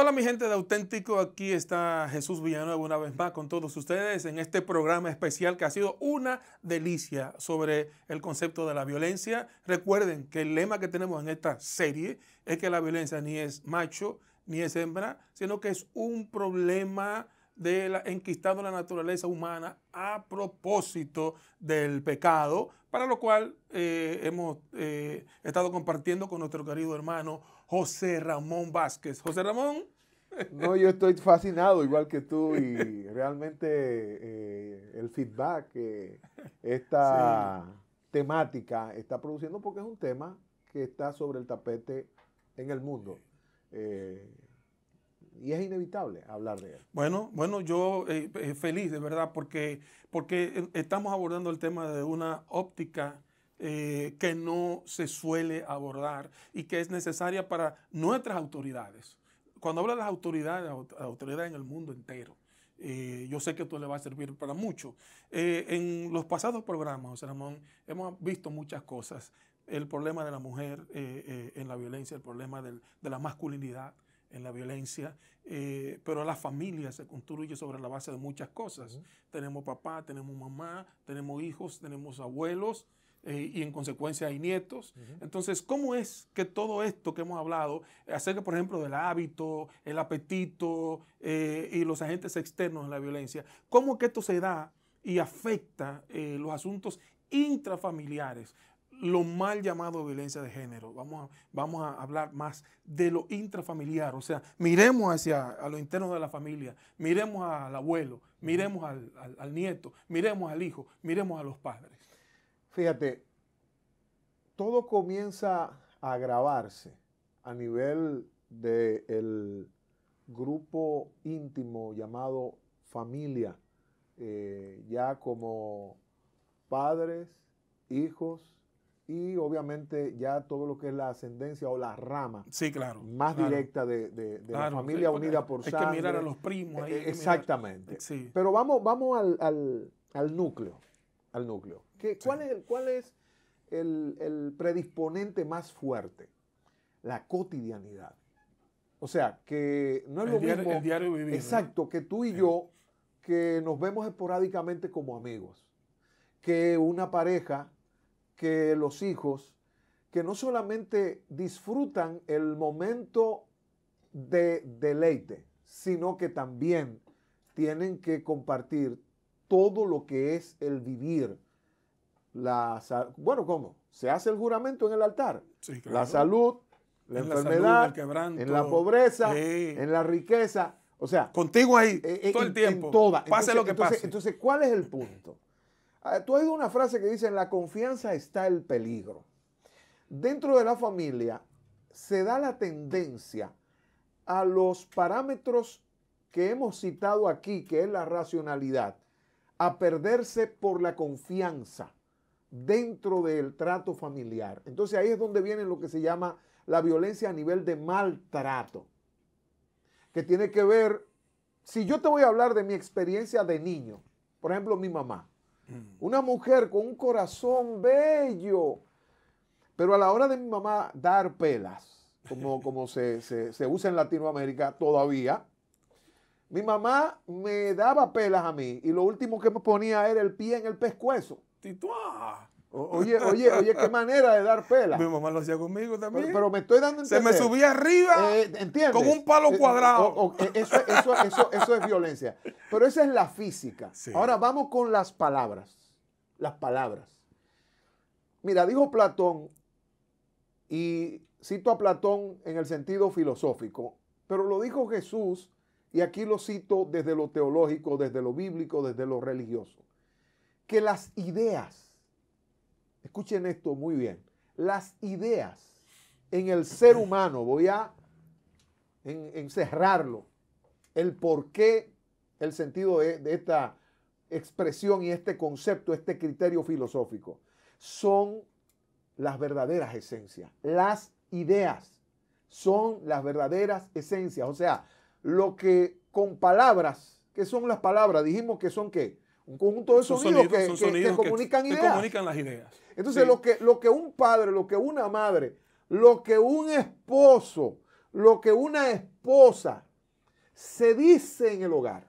Hola mi gente de Auténtico, aquí está Jesús Villanueva una vez más con todos ustedes en este programa especial que ha sido una delicia sobre el concepto de la violencia. Recuerden que el lema que tenemos en esta serie es que la violencia ni es macho ni es hembra, sino que es un problema de la, enquistado en la naturaleza humana a propósito del pecado, para lo cual eh, hemos eh, estado compartiendo con nuestro querido hermano José Ramón Vázquez. José Ramón. No, yo estoy fascinado igual que tú y realmente eh, el feedback que esta temática está produciendo porque es un tema que está sobre el tapete en el mundo. Eh, y es inevitable hablar de él. Bueno, bueno, yo eh, feliz de verdad porque, porque estamos abordando el tema de una óptica eh, que no se suele abordar y que es necesaria para nuestras autoridades. Cuando hablo de las autoridades, autoridades en el mundo entero, eh, yo sé que esto le va a servir para mucho. Eh, en los pasados programas, José Ramón, hemos visto muchas cosas. El problema de la mujer en la violencia, el problema de la masculinidad en la violencia, pero la familia se construye sobre la base de muchas cosas. Tenemos papá, tenemos mamá, tenemos hijos, tenemos abuelos, eh, y en consecuencia hay nietos. Entonces, ¿cómo es que todo esto que hemos hablado, acerca, por ejemplo, del hábito, el apetito eh, y los agentes externos de la violencia, cómo que esto se da y afecta eh, los asuntos intrafamiliares? lo mal llamado violencia de género. Vamos a, vamos a hablar más de lo intrafamiliar. O sea, miremos hacia a lo interno de la familia, miremos al abuelo, miremos al nieto, miremos al hijo, miremos a los padres. Fíjate, todo comienza a agravarse a nivel del grupo íntimo llamado familia, eh, ya como padres, hijos y obviamente ya todo lo que es la ascendencia o la rama sí, claro, más directa de, la familia unida por sangre. Hay que mirar a los primos ahí. exactamente. Pero vamos, vamos al núcleo, al núcleo. ¿Cuál es, el, cuál es el, predisponente más fuerte? La cotidianidad. O sea, que no es lo mismo. El diario vivir. Exacto, que tú y yo, que nos vemos esporádicamente como amigos, que una pareja, que los hijos, que no solamente disfrutan el momento de deleite, sino que también tienen que compartir todo lo que es el vivir, la bueno, ¿cómo? Se hace el juramento en el altar. La salud, la enfermedad, en la pobreza, en la riqueza. O sea, contigo ahí eh, eh, todo el tiempo. toda. Pase lo que pase. Entonces, ¿cuál es el punto? Ah, tú has oído una frase que dice, en la confianza está el peligro. Dentro de la familia se da la tendencia a los parámetros que hemos citado aquí, que es la racionalidad, a perderse por la confianza dentro del trato familiar. Entonces ahí es donde viene lo que se llama la violencia a nivel de maltrato, que tiene que ver, si yo te voy a hablar de mi experiencia de niño, por ejemplo mi mamá, mm. una mujer con un corazón bello, pero a la hora de mi mamá dar pelas, como, como se, se usa en Latinoamérica todavía, mi mamá me daba pelas a mí y lo último que me ponía era el pie en el pescuezo. Oye, oye, oye, qué manera de dar pela. Mi mamá lo hacía conmigo también. Pero, me estoy dando Se me subía arriba eh, con un palo eh, cuadrado. Eh, eso, es violencia. Pero esa es la física. Ahora vamos con las palabras. Las palabras. Mira, dijo Platón, y cito a Platón en el sentido filosófico, pero lo dijo Jesús, y aquí lo cito desde lo teológico, desde lo bíblico, desde lo religioso que las ideas, escuchen esto muy bien, las ideas en el ser humano, voy a encerrarlo, el por qué, el sentido de, esta expresión y este concepto, este criterio filosófico, son las verdaderas esencias. Las ideas son las verdaderas esencias. O sea, lo que con palabras, ¿qué son las palabras? Dijimos que son qué? Un conjunto de sonidos, que, comunican ideas. comunican las ideas. Entonces, lo, que, lo que un padre, lo que una madre, lo que un esposo, lo que una esposa se dice en el hogar.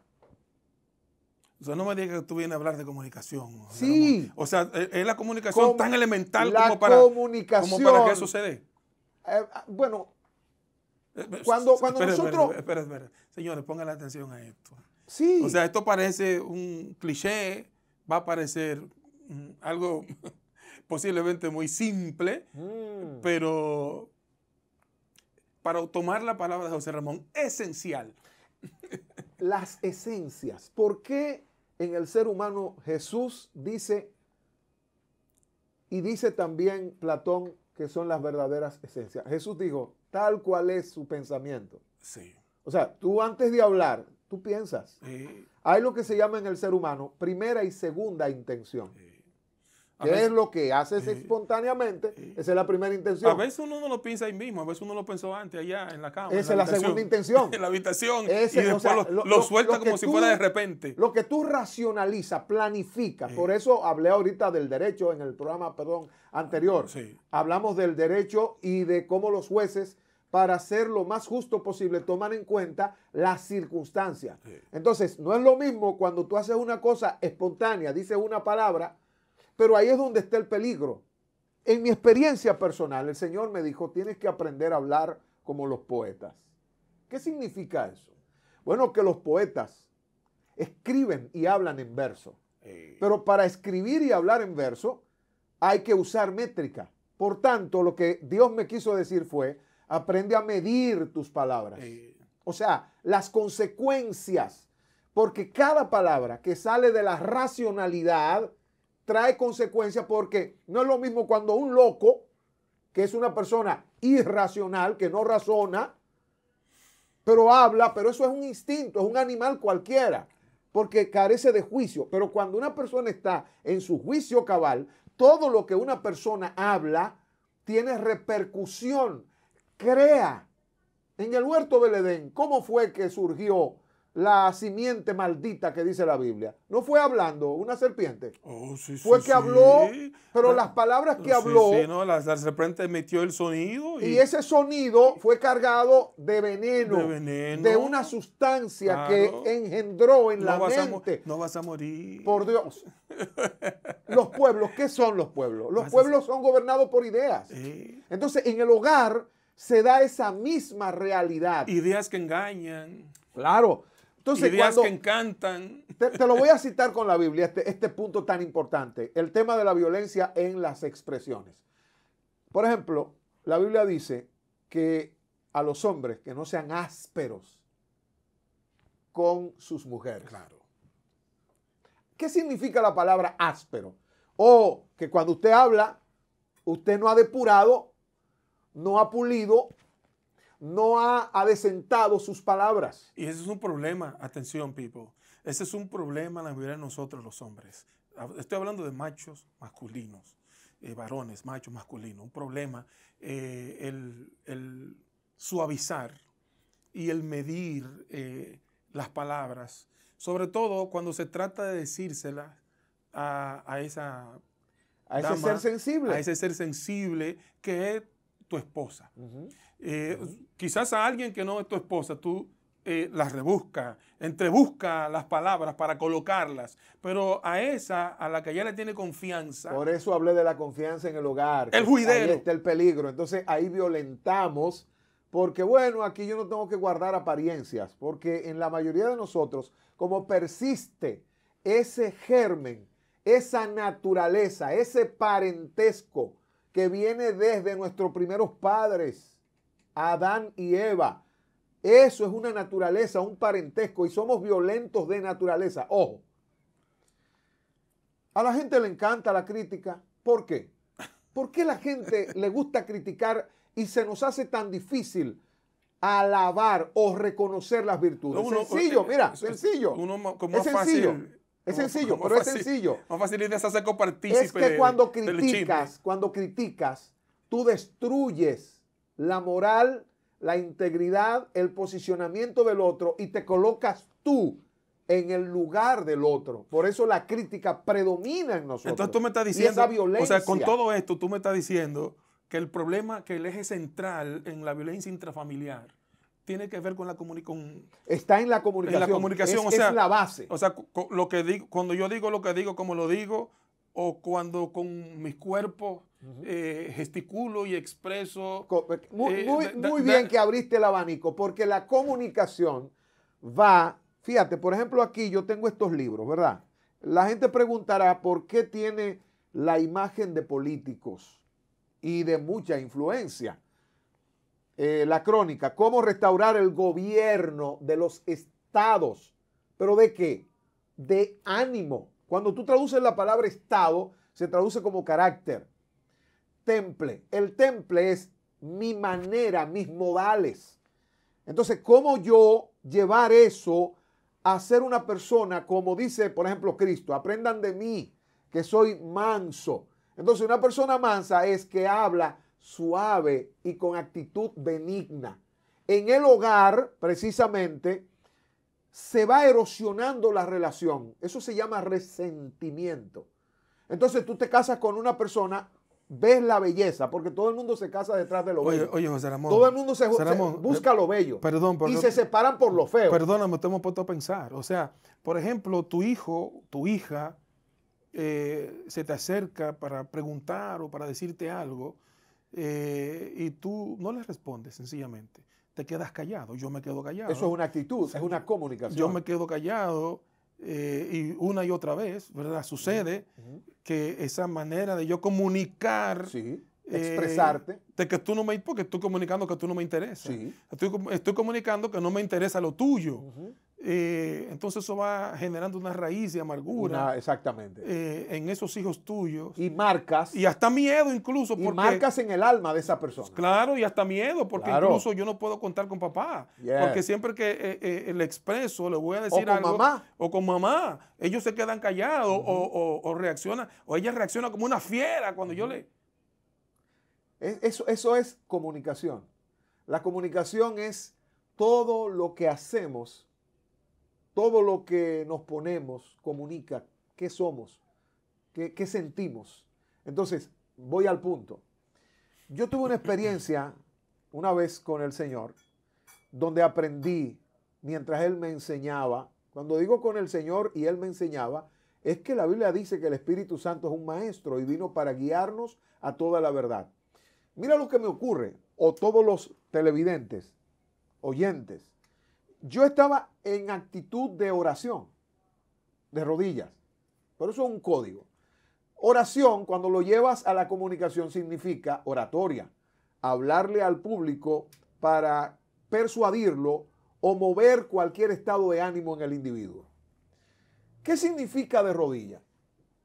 O sea, no me digas que tú vienes a hablar de comunicación. Sí. O sea, es la comunicación tan elemental la como, para, comunicación, como para que eso se dé. Eh, bueno, cuando, cuando nosotros... Espera, espera, Señores, pongan atención a esto. Sí. O sea, esto parece un cliché, va a parecer mm, algo posiblemente muy simple, mm. pero para tomar la palabra de José Ramón, esencial. Las esencias. ¿Por qué en el ser humano Jesús dice, y dice también Platón, que son las verdaderas esencias? Jesús dijo, tal cual es su pensamiento. Sí. O sea, tú antes de hablar, tú piensas. Hay lo que se llama en el ser humano primera y segunda intención. ¿Qué es lo que haces espontáneamente? Esa es la primera intención. A veces uno no lo piensa ahí mismo, a veces uno lo pensó antes allá en la cama. Esa es la segunda intención. en la habitación. y después lo, suelta como si fuera de repente. Lo que tú racionalizas, planificas. Por eso hablé ahorita del derecho en el programa, perdón, anterior. Hablamos del derecho y de cómo los jueces para hacer lo más justo posible, toman en cuenta las circunstancias. Entonces, no es lo mismo cuando tú haces una cosa espontánea, dices una palabra, pero ahí es donde está el peligro. En mi experiencia personal, el Señor me dijo, tienes que aprender a hablar como los poetas. ¿Qué significa eso? Bueno, que los poetas escriben y hablan en verso. Pero para escribir y hablar en verso hay que usar métrica. Por tanto, lo que Dios me quiso decir fue, aprende a medir tus palabras. O sea, las consecuencias. Porque cada palabra que sale de la racionalidad trae consecuencias porque no es lo mismo cuando un loco, que es una persona irracional, que no razona, pero habla, pero eso es un instinto, es un animal cualquiera, porque carece de juicio. Pero cuando una persona está en su juicio cabal, todo lo que una persona habla tiene repercusión, crea. En el huerto del Edén, ¿cómo fue que surgió la simiente maldita que dice la Biblia. No fue hablando una serpiente. Oh, fue que habló, pero las palabras que habló. No, la, serpiente emitió el sonido. Y, ese sonido fue cargado de veneno. De veneno. De una sustancia que engendró en la mente. no vas a morir. Por Dios. los pueblos, ¿qué son los pueblos? Los pueblos son gobernados por ideas. Entonces, en el hogar se da esa misma realidad. Ideas que engañan. Claro. Entonces, Ideas que encantan. Te, lo voy a citar con la Biblia, este, este punto tan importante, el tema de la violencia en las expresiones. Por ejemplo, la Biblia dice que a los hombres que no sean ásperos con sus mujeres. Claro. ¿Qué significa la palabra áspero? O que cuando usted habla, usted no ha depurado, no ha pulido no ha adecentado sus palabras. Y ese es un problema, atención, people. Ese es un problema en la mayoría de nosotros los hombres. Estoy hablando de machos masculinos, eh, varones, machos masculinos. Un problema, eh, el, suavizar y el medir eh, las palabras, sobre todo cuando se trata de decírselas a, esa... A ese ser sensible. A ese ser sensible que tu esposa. Eh, quizás a alguien que no es tu esposa, tú eh, las rebusca, entrebusca las palabras para colocarlas, pero a esa, a la que ya le tiene confianza. Por eso hablé de la confianza en el hogar. El juidero. Ahí está el peligro. Entonces ahí violentamos, porque bueno, aquí yo no tengo que guardar apariencias, porque en la mayoría de nosotros, como persiste ese germen, esa naturaleza, ese parentesco que viene desde nuestros primeros padres, Adán y Eva. Eso es una naturaleza, un parentesco y somos violentos de naturaleza. Ojo. A la gente le encanta la crítica. ¿Por qué? ¿Por qué la gente le gusta criticar y se nos hace tan difícil alabar o reconocer las virtudes? sencillo, mira, sencillo. es sencillo. Es sencillo, pero es sencillo. Más fácil es hacer compartir. Es que cuando criticas, cuando criticas, tú destruyes la moral, la integridad, el posicionamiento del otro y te colocas tú en el lugar del otro. Por eso la crítica predomina en nosotros. Entonces tú me estás diciendo, o sea, con todo esto tú me estás diciendo que el problema, que el eje central en la violencia intrafamiliar tiene que ver con la comunicación. Está en la comunicación. En la comunicación, es, o sea, es la base. O sea, lo que digo, cuando yo digo lo que digo, como lo digo, o cuando con mis cuerpos eh, gesticulo y expreso. Eh, muy, muy, muy bien que abriste el abanico, porque la comunicación va, fíjate, por ejemplo aquí yo tengo estos libros, ¿verdad? La gente preguntará por qué tiene la imagen de políticos y de mucha influencia. Eh, la crónica, cómo restaurar el gobierno de los estados. ¿Pero de qué? De ánimo. Cuando tú traduces la palabra estado, se traduce como carácter. Temple. El temple es mi manera, mis modales. Entonces, ¿cómo yo llevar eso a ser una persona como dice, por ejemplo, Cristo? Aprendan de mí, que soy manso. Entonces, una persona mansa es que habla suave y con actitud benigna. En el hogar, precisamente, se va erosionando la relación. Eso se llama resentimiento. Entonces tú te casas con una persona, ves la belleza, porque todo el mundo se casa detrás de lo bello. Oye, José Ramón. Todo el mundo se, busca lo bello. Perdón, Y se separan por lo feo. Perdóname, te hemos puesto a pensar. O sea, por ejemplo, tu hijo, tu hija, eh, se te acerca para preguntar o para decirte algo eh, y tú no le respondes sencillamente. Te quedas callado, yo me quedo callado. Eso es una actitud, es una comunicación. Yo me quedo callado eh, y una y otra vez, ¿verdad? Sucede que esa manera de yo comunicar... Sí. Expresarte. de que tú no me... Porque estoy comunicando que tú no me interesa. Sí. Estoy, estoy comunicando que no me interesa lo tuyo. Eh, entonces eso va generando una raíz de amargura. exactamente. Eh, en esos hijos tuyos. Y marcas. Y hasta miedo incluso. Y marcas en el alma de esa persona. Claro, y hasta miedo, porque incluso yo no puedo contar con papá. Porque siempre que eh, le expreso, le voy a decir o con Mamá. O con mamá. Ellos se quedan callados o, reaccionan. O ella reacciona como una fiera cuando yo le... Eso, eso es comunicación. La comunicación es todo lo que hacemos todo lo que nos ponemos comunica qué somos, qué, sentimos. Entonces, voy al punto. Yo tuve una experiencia una vez con el Señor, donde aprendí, mientras Él me enseñaba, cuando digo con el Señor y Él me enseñaba, es que la Biblia dice que el Espíritu Santo es un maestro y vino para guiarnos a toda la verdad. Mira lo que me ocurre, o todos los televidentes, oyentes, yo estaba en actitud de oración, de rodillas. Pero eso es un código. Oración, cuando lo llevas a la comunicación, significa oratoria. Hablarle al público para persuadirlo o mover cualquier estado de ánimo en el individuo. ¿Qué significa de rodillas?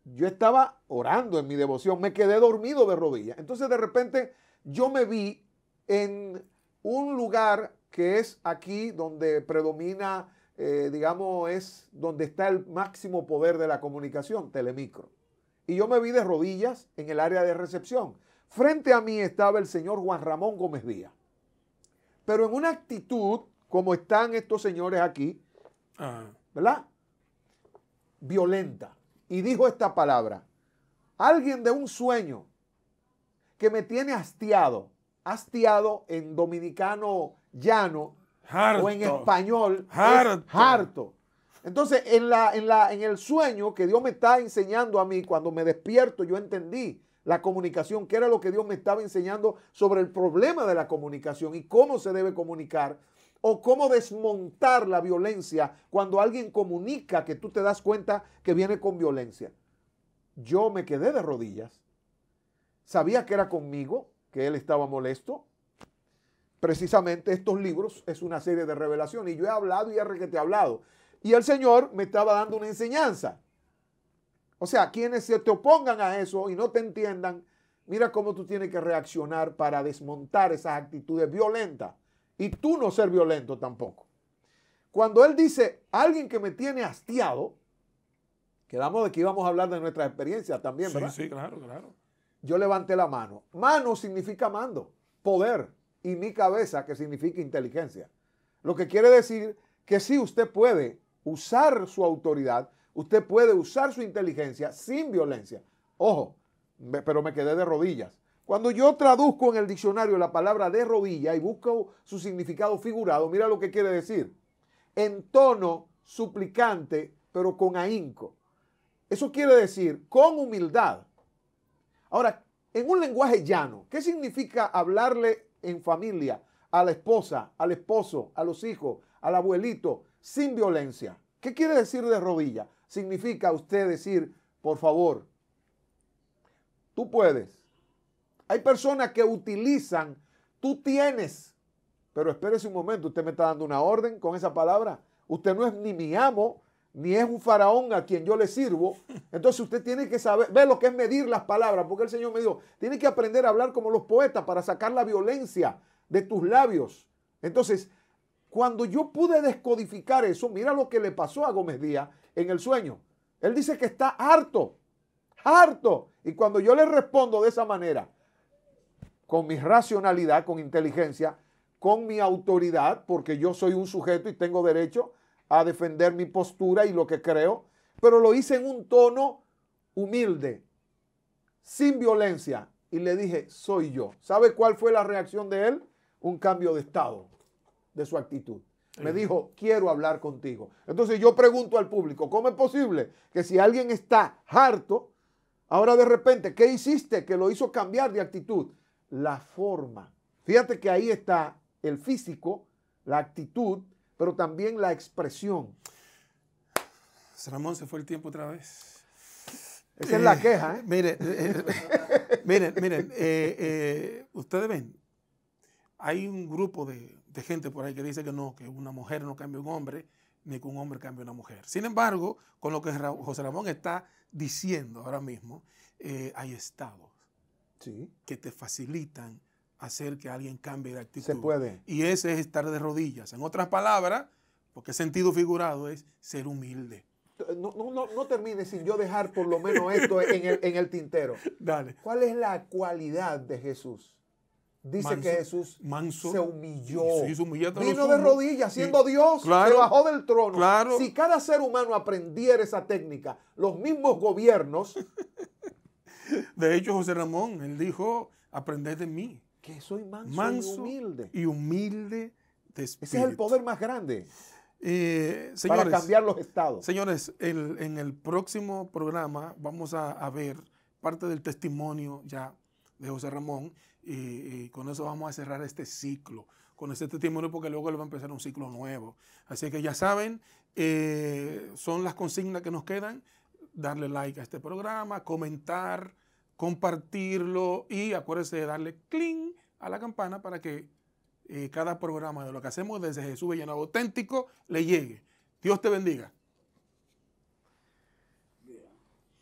Yo estaba orando en mi devoción, me quedé dormido de rodillas. Entonces de repente yo me vi en un lugar que es aquí donde predomina, eh, digamos, es donde está el máximo poder de la comunicación, Telemicro. Y yo me vi de rodillas en el área de recepción. Frente a mí estaba el señor Juan Ramón Gómez Díaz. Pero en una actitud, como están estos señores aquí, ah. ¿verdad? Violenta. Y dijo esta palabra. Alguien de un sueño que me tiene hastiado. Hastiado en dominicano llano o en español harto. Entonces, en, la, en, la, en el sueño que Dios me está enseñando a mí, cuando me despierto, yo entendí la comunicación, que era lo que Dios me estaba enseñando sobre el problema de la comunicación y cómo se debe comunicar o cómo desmontar la violencia cuando alguien comunica que tú te das cuenta que viene con violencia. Yo me quedé de rodillas. Sabía que era conmigo, que él estaba molesto, precisamente estos libros es una serie de revelaciones. Y yo he hablado y he he hablado. Y el Señor me estaba dando una enseñanza. O sea, quienes se te opongan a eso y no te entiendan, mira cómo tú tienes que reaccionar para desmontar esas actitudes violentas. Y tú no ser violento tampoco. Cuando Él dice, alguien que me tiene hastiado, quedamos de que íbamos a hablar de nuestra experiencia también, ¿verdad? Sí, sí, claro, claro. Yo levanté la mano. Mano significa mando, poder y mi cabeza, que significa inteligencia. Lo que quiere decir que si usted puede usar su autoridad, usted puede usar su inteligencia sin violencia. Ojo, pero me quedé de rodillas, Cuando yo traduzco en el diccionario la palabra de rodilla y busco su significado figurado, mira lo que quiere decir. En tono suplicante, pero con ahínco. Eso quiere decir con humildad. Ahora, en un lenguaje llano, ¿qué significa hablarle en familia a la esposa, al esposo, a los hijos, al abuelito, sin violencia? ¿Qué quiere decir de rodilla? Significa usted decir, por favor, tú puedes, hay personas que utilizan, tú tienes, pero espérese un momento, usted me está dando una orden con esa palabra. Usted no es ni mi amo, ni es un faraón a quien yo le sirvo. Entonces usted tiene que saber, ve lo que es medir las palabras, porque el Señor me dijo, tiene que aprender a hablar como los poetas para sacar la violencia de tus labios. Entonces, cuando yo pude descodificar eso, mira lo que le pasó a Gómez Díaz en el sueño. Él dice que está harto, harto. Y cuando yo le respondo de esa manera, con mi racionalidad, con inteligencia, con mi autoridad, porque yo soy un sujeto y tengo derecho a defender mi postura y lo que creo, pero lo hice en un tono humilde, sin violencia, y le dije, soy yo. ¿Sabe cuál fue la reacción de él? Un cambio de estado, de su actitud. Me dijo, quiero hablar contigo. Entonces yo pregunto al público, ¿cómo es posible que si alguien está harto, ahora de repente, ¿qué hiciste que lo hizo cambiar de actitud? la forma. Fíjate que ahí está el físico, la actitud, pero también la expresión. Ramón, se fue el tiempo otra vez. Esa es la eh, queja. ¿eh? Mire, eh, miren, miren, ustedes ven, hay un grupo de, de, gente por ahí que dice que no, que una mujer no cambia un hombre, ni que un hombre cambia una mujer. Sin embargo, con lo que José Ramón está diciendo ahora mismo, hay estados que te facilitan hacer que alguien cambie de actitud. Se puede. Y ese es estar de rodillas. En otras palabras, porque sentido figurado es ser humilde. No, no, no, termine sin yo dejar por lo menos esto en el, en el tintero. Dale. ¿Cuál es la cualidad de Jesús? Dice que Jesús se humilló. Vino de rodillas, siendo Dios, se bajó del trono. Claro. Si cada ser humano aprendiera esa técnica, los mismos gobiernos De hecho, José Ramón, él dijo, aprended de mí. Que soy manso, y humilde. Y humilde de Ese es el poder más grande. Eh, para cambiar los estados. Señores, en el próximo programa vamos a, ver parte del testimonio ya de José Ramón y, con eso vamos a cerrar este ciclo, con este testimonio porque luego le va a empezar un ciclo nuevo. Así que ya saben, eh, son las consignas que nos quedan darle like a este programa, comentar, compartirlo y acuérdese de darle clic a la campana para que eh, cada programa de lo que hacemos desde Jesús Villanova Auténtico le llegue. Dios te bendiga.